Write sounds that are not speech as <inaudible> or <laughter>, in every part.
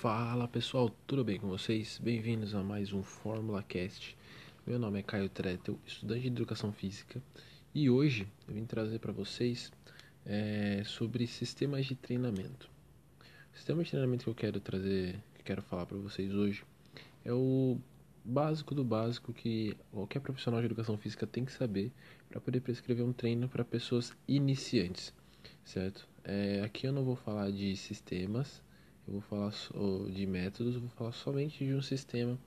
Fala pessoal, tudo bem com vocês? Bem-vindos a mais um Fórmula Cast. Meu nome é Caio Tretel, estudante de Educação Física, e hoje eu vim trazer para vocês é, sobre sistemas de treinamento. O sistema de treinamento que eu quero trazer, que eu quero falar para vocês hoje, é o básico do básico que qualquer profissional de educação física tem que saber para poder prescrever um treino para pessoas iniciantes, certo? É, aqui eu não vou falar de sistemas eu vou falar de métodos, eu vou falar somente de um sistema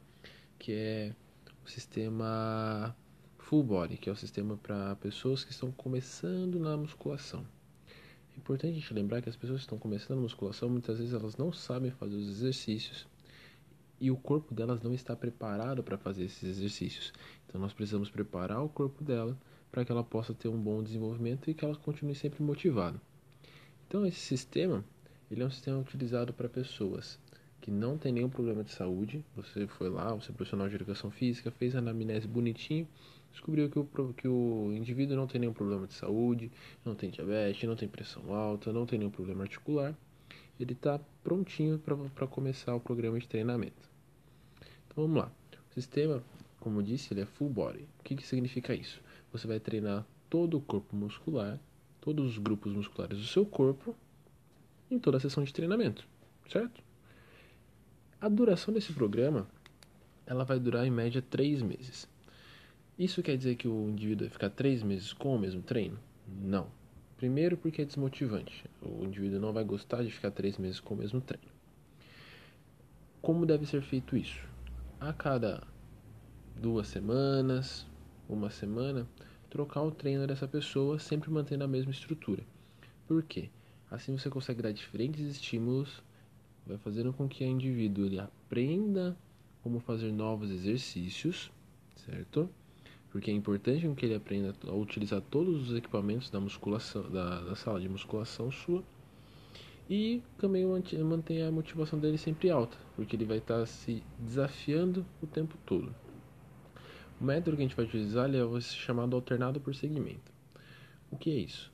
que é o sistema full body, que é o sistema para pessoas que estão começando na musculação. É importante a gente lembrar que as pessoas que estão começando na musculação, muitas vezes elas não sabem fazer os exercícios e o corpo delas não está preparado para fazer esses exercícios. Então nós precisamos preparar o corpo dela para que ela possa ter um bom desenvolvimento e que ela continue sempre motivada. Então esse sistema ele é um sistema utilizado para pessoas que não tem nenhum problema de saúde. Você foi lá, você é profissional de educação física, fez a anamnese bonitinho, descobriu que o, que o indivíduo não tem nenhum problema de saúde, não tem diabetes, não tem pressão alta, não tem nenhum problema articular. Ele está prontinho para começar o programa de treinamento. Então vamos lá. O sistema, como eu disse, ele é full body. O que, que significa isso? Você vai treinar todo o corpo muscular, todos os grupos musculares do seu corpo em toda a sessão de treinamento, certo? A duração desse programa ela vai durar em média três meses. Isso quer dizer que o indivíduo vai ficar três meses com o mesmo treino? Não. Primeiro, porque é desmotivante. O indivíduo não vai gostar de ficar três meses com o mesmo treino. Como deve ser feito isso? A cada duas semanas, uma semana, trocar o treino dessa pessoa, sempre mantendo a mesma estrutura. Por quê? Assim você consegue dar diferentes estímulos, vai fazendo com que o indivíduo ele aprenda como fazer novos exercícios, certo? Porque é importante que ele aprenda a utilizar todos os equipamentos da musculação, da, da sala de musculação sua. E também mantenha a motivação dele sempre alta, porque ele vai estar se desafiando o tempo todo. O método que a gente vai utilizar é o chamado alternado por segmento. O que é isso?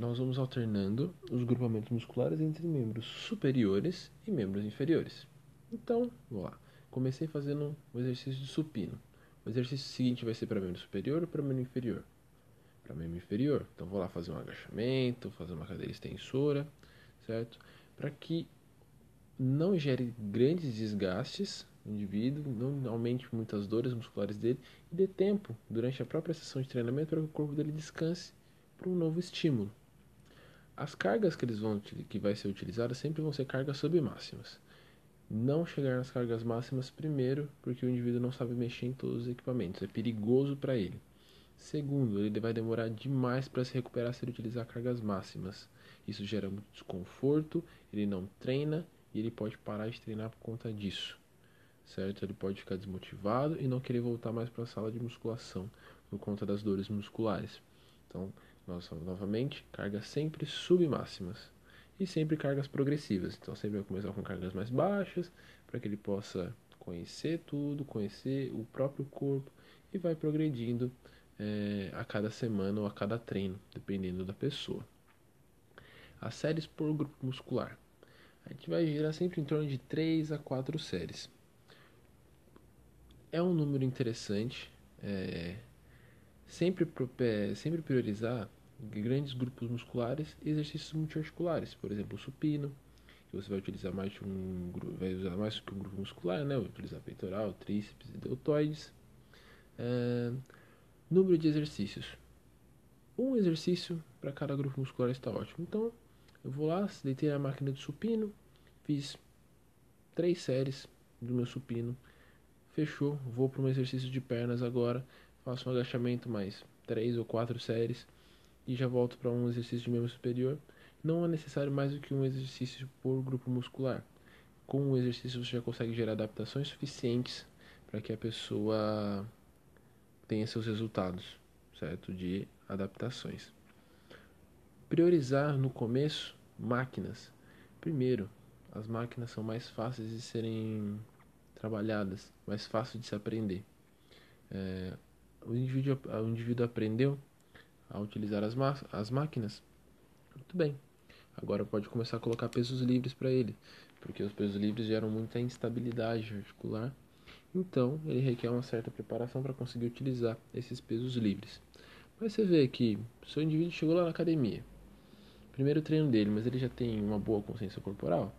Nós vamos alternando os grupamentos musculares entre membros superiores e membros inferiores. Então, vamos lá. Comecei fazendo o um exercício de supino. O exercício seguinte vai ser para membro superior ou para membro inferior? Para membro inferior. Então, vou lá fazer um agachamento, fazer uma cadeira extensora, certo? Para que não gere grandes desgastes no indivíduo, não aumente muitas dores musculares dele e dê tempo durante a própria sessão de treinamento para que o corpo dele descanse para um novo estímulo. As cargas que eles vão que vai ser utilizadas sempre vão ser cargas submáximas. Não chegar nas cargas máximas primeiro, porque o indivíduo não sabe mexer em todos os equipamentos, é perigoso para ele. Segundo, ele vai demorar demais para se recuperar se ele utilizar cargas máximas. Isso gera muito desconforto, ele não treina e ele pode parar de treinar por conta disso. Certo? Ele pode ficar desmotivado e não querer voltar mais para a sala de musculação por conta das dores musculares. Então, nossa, novamente, cargas sempre submáximas e sempre cargas progressivas. Então sempre vai começar com cargas mais baixas para que ele possa conhecer tudo, conhecer o próprio corpo e vai progredindo é, a cada semana ou a cada treino, dependendo da pessoa. As séries por grupo muscular. A gente vai girar sempre em torno de 3 a 4 séries. É um número interessante. É, sempre, sempre priorizar grandes grupos musculares e exercícios multiarticulares, por exemplo, o supino, que você vai utilizar mais de um vai usar mais que um grupo muscular, né? Vai utilizar peitoral, tríceps e deltoides. É, número de exercícios. Um exercício para cada grupo muscular está ótimo. Então, eu vou lá, deitei a máquina de supino, fiz três séries do meu supino, fechou. Vou para um exercício de pernas agora, faço um agachamento mais três ou quatro séries e já volto para um exercício de membro superior, não é necessário mais do que um exercício por grupo muscular. Com o exercício você já consegue gerar adaptações suficientes para que a pessoa tenha seus resultados, certo? De adaptações. Priorizar no começo máquinas. Primeiro, as máquinas são mais fáceis de serem trabalhadas, mais fácil de se aprender. É, o, indivíduo, o indivíduo aprendeu, a utilizar as, as máquinas, muito bem. Agora pode começar a colocar pesos livres para ele. porque os pesos livres geram muita instabilidade articular. Então, ele requer uma certa preparação para conseguir utilizar esses pesos livres. Mas você vê que o seu indivíduo chegou lá na academia, primeiro treino dele, mas ele já tem uma boa consciência corporal.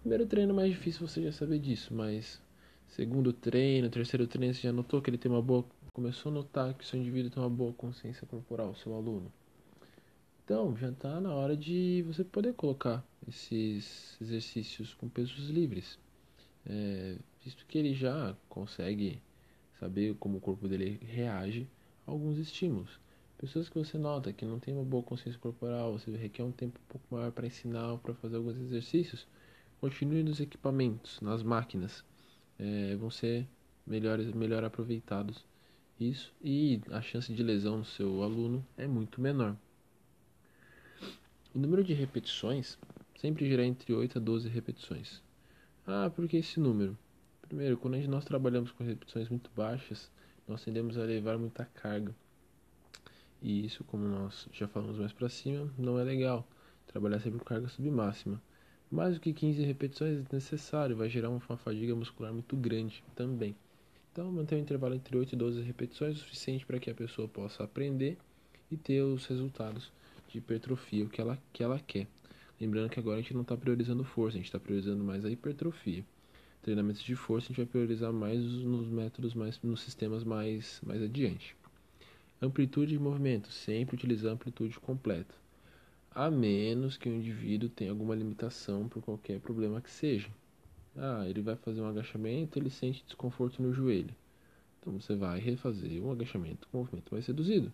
Primeiro treino é mais difícil você já saber disso, mas segundo treino, terceiro treino, você já notou que ele tem uma boa. Começou a notar que o seu indivíduo tem uma boa consciência corporal, seu aluno. Então, já está na hora de você poder colocar esses exercícios com pesos livres. É, visto que ele já consegue saber como o corpo dele reage a alguns estímulos. Pessoas que você nota que não tem uma boa consciência corporal, você requer um tempo um pouco maior para ensinar para fazer alguns exercícios, continue nos equipamentos, nas máquinas. É, vão ser melhores, melhor aproveitados. Isso e a chance de lesão no seu aluno é muito menor. O número de repetições sempre gira entre 8 a 12 repetições. Ah, por que esse número? Primeiro, quando nós trabalhamos com repetições muito baixas, nós tendemos a levar muita carga. E isso, como nós já falamos mais para cima, não é legal. Trabalhar sempre com carga submáxima. Mais do que 15 repetições é necessário, vai gerar uma fadiga muscular muito grande também. Então, manter um intervalo entre 8 e 12 repetições é suficiente para que a pessoa possa aprender e ter os resultados de hipertrofia, que ela, que ela quer. Lembrando que agora a gente não está priorizando força, a gente está priorizando mais a hipertrofia. Treinamentos de força a gente vai priorizar mais nos métodos, mais nos sistemas mais, mais adiante. Amplitude de movimento, sempre utilizar amplitude completa, a menos que o indivíduo tenha alguma limitação por qualquer problema que seja. Ah, ele vai fazer um agachamento, ele sente desconforto no joelho. Então você vai refazer um agachamento com movimento mais reduzido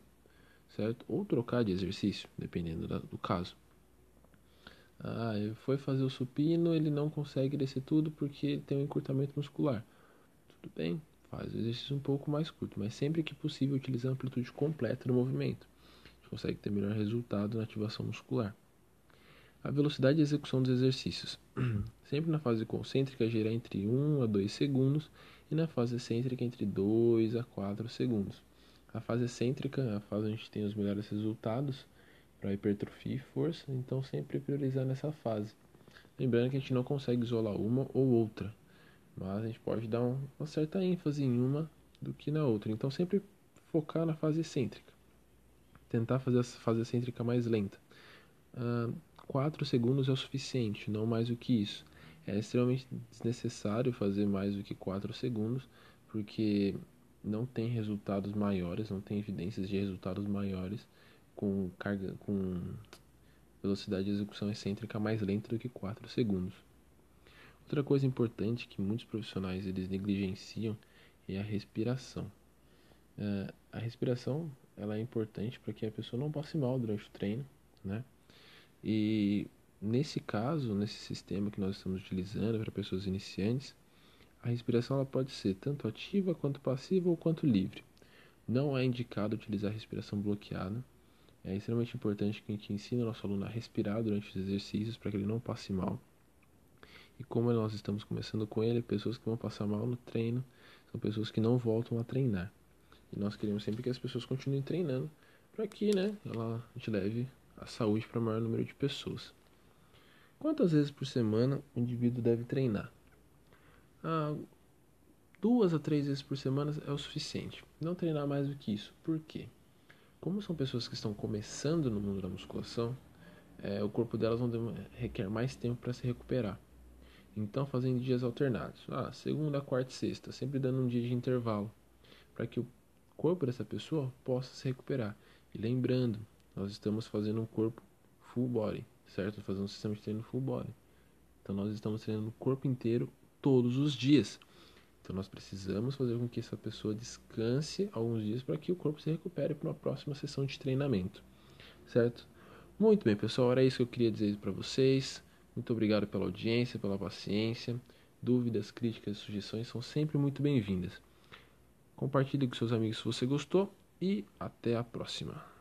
certo? Ou trocar de exercício, dependendo do caso. Ah, foi fazer o supino, ele não consegue descer tudo porque ele tem um encurtamento muscular. Tudo bem, faz o exercício um pouco mais curto, mas sempre que possível utilize a amplitude completa do movimento. A gente consegue ter melhor resultado na ativação muscular. A velocidade de execução dos exercícios. <clears throat> Sempre na fase concêntrica gira entre 1 a 2 segundos e na fase excêntrica entre 2 a 4 segundos. A fase excêntrica, a fase onde a gente tem os melhores resultados para hipertrofia e força, então sempre priorizar nessa fase. Lembrando que a gente não consegue isolar uma ou outra, mas a gente pode dar uma certa ênfase em uma do que na outra. Então sempre focar na fase excêntrica. Tentar fazer a fase excêntrica mais lenta. Uh, 4 segundos é o suficiente, não mais do que isso. É extremamente desnecessário fazer mais do que 4 segundos, porque não tem resultados maiores, não tem evidências de resultados maiores com carga com velocidade de execução excêntrica mais lenta do que 4 segundos. Outra coisa importante que muitos profissionais eles negligenciam é a respiração. Uh, a respiração ela é importante para que a pessoa não passe mal durante o treino, né? E nesse caso, nesse sistema que nós estamos utilizando para pessoas iniciantes, a respiração ela pode ser tanto ativa quanto passiva ou quanto livre. Não é indicado utilizar a respiração bloqueada. É extremamente importante que a gente ensine o nosso aluno a respirar durante os exercícios para que ele não passe mal. E como nós estamos começando com ele, pessoas que vão passar mal no treino são pessoas que não voltam a treinar. E nós queremos sempre que as pessoas continuem treinando para que né, ela, a gente leve a saúde para o maior número de pessoas. Quantas vezes por semana o indivíduo deve treinar? ah, duas a três vezes por semana é o suficiente. Não treinar mais do que isso. Por quê? Como são pessoas que estão começando no mundo da musculação, é, o corpo delas requer mais tempo para se recuperar. Então, fazendo dias alternados. Ah, segunda, quarta e sexta, sempre dando um dia de intervalo, para que o corpo dessa pessoa possa se recuperar. E lembrando, nós estamos fazendo um corpo full body, certo? Fazendo um sistema de treino full body. Então, nós estamos treinando o corpo inteiro todos os dias. Então nós precisamos fazer com que essa pessoa descanse alguns dias para que o corpo se recupere para uma próxima sessão de treinamento, certo? Muito bem, pessoal, era isso que eu queria dizer para vocês. Muito obrigado pela audiência, pela paciência. Dúvidas, críticas, sugestões são sempre muito bem-vindas. Compartilhe com seus amigos se você gostou e até a próxima.